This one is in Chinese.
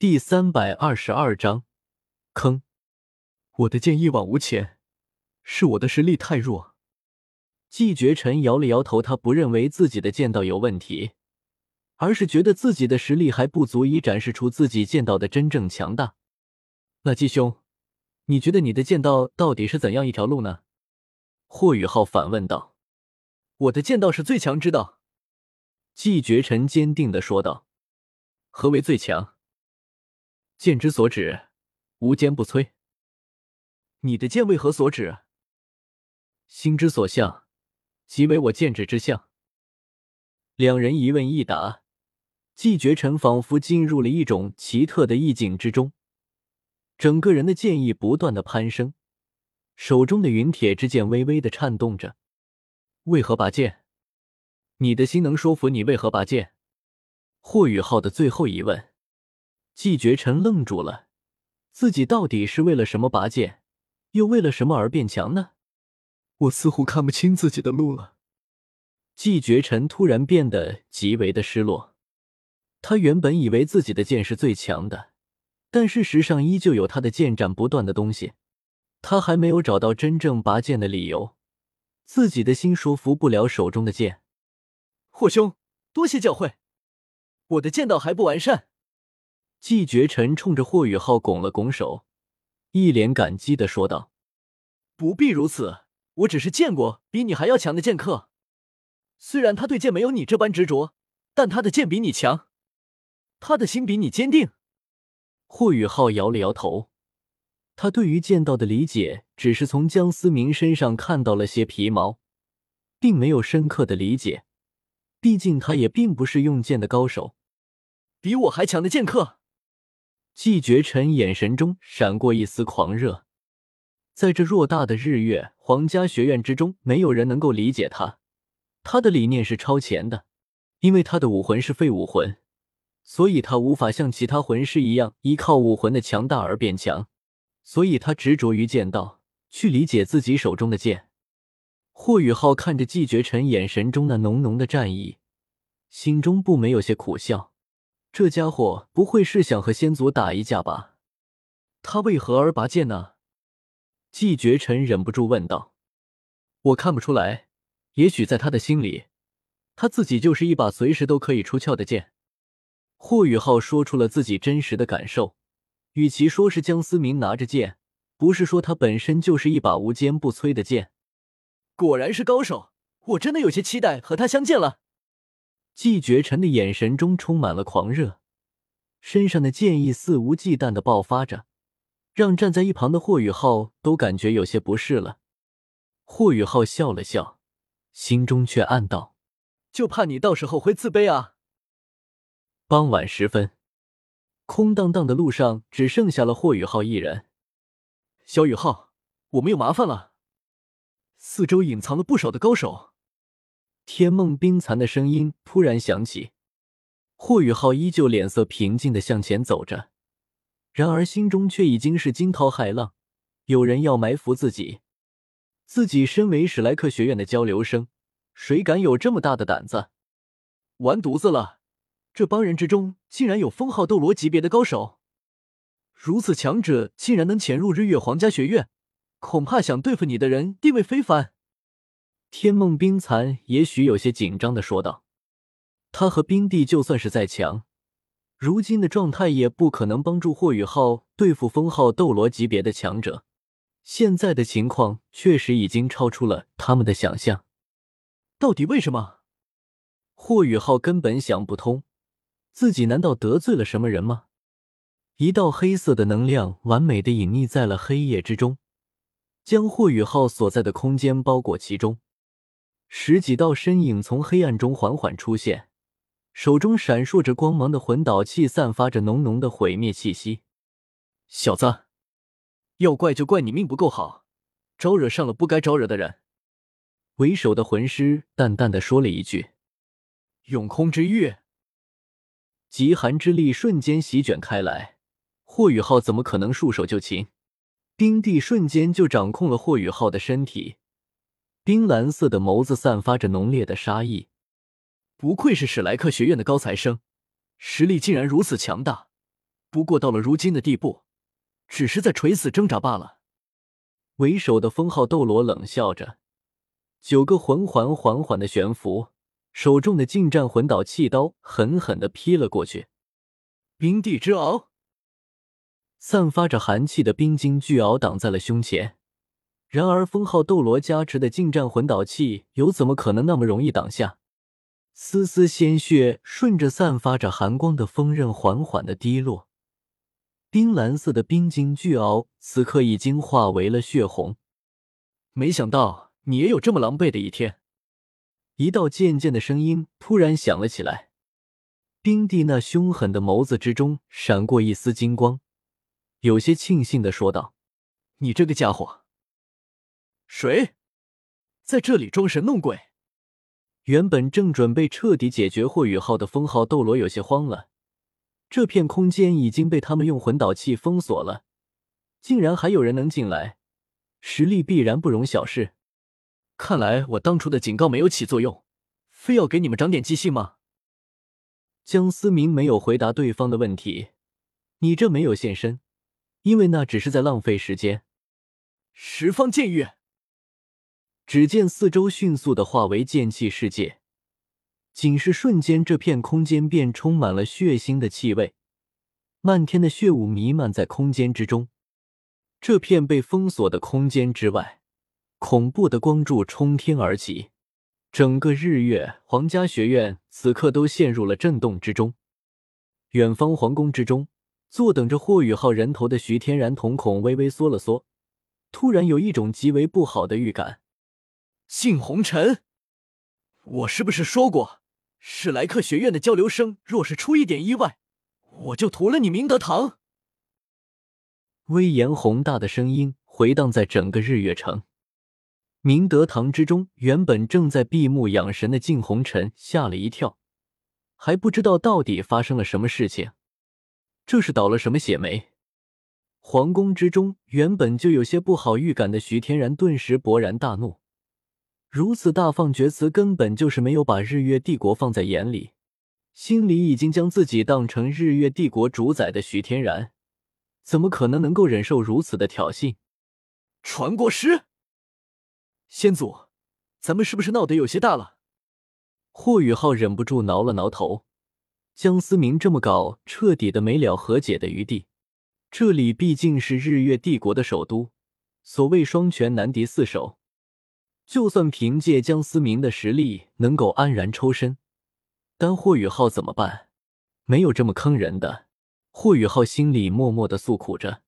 第三百二十二章，坑。我的剑一往无前，是我的实力太弱。季绝尘摇了摇头，他不认为自己的剑道有问题，而是觉得自己的实力还不足以展示出自己剑道的真正强大。那季兄，你觉得你的剑道到底是怎样一条路呢？霍雨浩反问道。我的剑道是最强之道。季绝尘坚定的说道。何为最强？剑之所指，无坚不摧。你的剑为何所指？心之所向。即为我剑指之相。两人一问一答，季绝尘仿佛进入了一种奇特的意境之中，整个人的剑意不断的攀升，手中的云铁之剑微微的颤动着。为何拔剑？你的心能说服你为何拔剑？霍雨浩的最后一问，季绝尘愣住了，自己到底是为了什么拔剑，又为了什么而变强呢？我似乎看不清自己的路了。季绝尘突然变得极为的失落。他原本以为自己的剑是最强的，但事实上依旧有他的剑斩不断的东西。他还没有找到真正拔剑的理由，自己的心说服不了手中的剑。霍兄，多谢教诲，我的剑道还不完善。季绝尘冲着霍雨浩拱了拱手，一脸感激的说道：“不必如此。”我只是见过比你还要强的剑客，虽然他对剑没有你这般执着，但他的剑比你强，他的心比你坚定。霍雨浩摇了摇头，他对于剑道的理解只是从江思明身上看到了些皮毛，并没有深刻的理解。毕竟他也并不是用剑的高手，比我还强的剑客。季绝尘眼神中闪过一丝狂热。在这偌大的日月皇家学院之中，没有人能够理解他。他的理念是超前的，因为他的武魂是废武魂，所以他无法像其他魂师一样依靠武魂的强大而变强。所以他执着于剑道，去理解自己手中的剑。霍雨浩看着季绝尘眼神中那浓浓的战意，心中不没有些苦笑。这家伙不会是想和仙族打一架吧？他为何而拔剑呢？季绝尘忍不住问道：“我看不出来，也许在他的心里，他自己就是一把随时都可以出鞘的剑。”霍雨浩说出了自己真实的感受，与其说是江思明拿着剑，不是说他本身就是一把无坚不摧的剑。果然是高手，我真的有些期待和他相见了。季绝尘的眼神中充满了狂热，身上的剑意肆无忌惮的爆发着。让站在一旁的霍雨浩都感觉有些不适了。霍雨浩笑了笑，心中却暗道：“就怕你到时候会自卑啊。”傍晚时分，空荡荡的路上只剩下了霍雨浩一人。小雨浩，我们有麻烦了，四周隐藏了不少的高手。天梦冰蚕的声音突然响起。霍雨浩依旧脸色平静的向前走着。然而心中却已经是惊涛骇浪，有人要埋伏自己。自己身为史莱克学院的交流生，谁敢有这么大的胆子？完犊子了！这帮人之中竟然有封号斗罗级别的高手，如此强者竟然能潜入日月皇家学院，恐怕想对付你的人地位非凡。天梦冰蚕也许有些紧张的说道：“他和冰帝就算是再强。”如今的状态也不可能帮助霍雨浩对付封号斗罗级别的强者，现在的情况确实已经超出了他们的想象。到底为什么？霍雨浩根本想不通，自己难道得罪了什么人吗？一道黑色的能量完美的隐匿在了黑夜之中，将霍雨浩所在的空间包裹其中。十几道身影从黑暗中缓缓出现。手中闪烁着光芒的魂导器散发着浓浓的毁灭气息。小子，要怪就怪你命不够好，招惹上了不该招惹的人。为首的魂师淡淡的说了一句：“永空之域。”极寒之力瞬间席卷开来，霍雨浩怎么可能束手就擒？冰帝瞬间就掌控了霍雨浩的身体，冰蓝色的眸子散发着浓烈的杀意。不愧是史莱克学院的高材生，实力竟然如此强大，不过到了如今的地步，只是在垂死挣扎罢了。为首的封号斗罗冷笑着，九个魂环缓缓的悬浮，手中的近战魂导器刀狠狠的劈了过去。冰帝之鳌，散发着寒气的冰晶巨鳌挡在了胸前。然而，封号斗罗加持的近战魂导器又怎么可能那么容易挡下？丝丝鲜血顺着散发着寒光的锋刃缓缓的滴落。冰蓝色的冰晶巨鳌此刻已经化为了血红。没想到你也有这么狼狈的一天。一道渐渐的声音突然响了起来。冰帝那凶狠的眸子之中闪过一丝金光，有些庆幸的说道：“你这个家伙，谁在这里装神弄鬼？”原本正准备彻底解决霍雨浩的封号斗罗有些慌了。这片空间已经被他们用魂导器封锁了，竟然还有人能进来，实力必然不容小视。看来我当初的警告没有起作用，非要给你们长点记性吗？江思明没有回答对方的问题。你这没有现身，因为那只是在浪费时间。十方剑域，只见四周迅速的化为剑气世界。仅是瞬间，这片空间便充满了血腥的气味，漫天的血雾弥漫在空间之中。这片被封锁的空间之外，恐怖的光柱冲天而起，整个日月皇家学院此刻都陷入了震动之中。远方皇宫之中，坐等着霍雨浩人头的徐天然瞳孔微微缩了缩，突然有一种极为不好的预感。信红尘，我是不是说过？史莱克学院的交流生，若是出一点意外，我就屠了你明德堂！威严宏大的声音回荡在整个日月城。明德堂之中，原本正在闭目养神的静红尘吓了一跳，还不知道到底发生了什么事情，这是倒了什么血霉？皇宫之中，原本就有些不好预感的徐天然顿时勃然大怒。如此大放厥词，根本就是没有把日月帝国放在眼里，心里已经将自己当成日月帝国主宰的徐天然，怎么可能能够忍受如此的挑衅？传国师，先祖，咱们是不是闹得有些大了？霍雨浩忍不住挠了挠头，江思明这么搞，彻底的没了和解的余地。这里毕竟是日月帝国的首都，所谓双拳难敌四手。就算凭借江思明的实力能够安然抽身，但霍雨浩怎么办？没有这么坑人的。霍雨浩心里默默的诉苦着。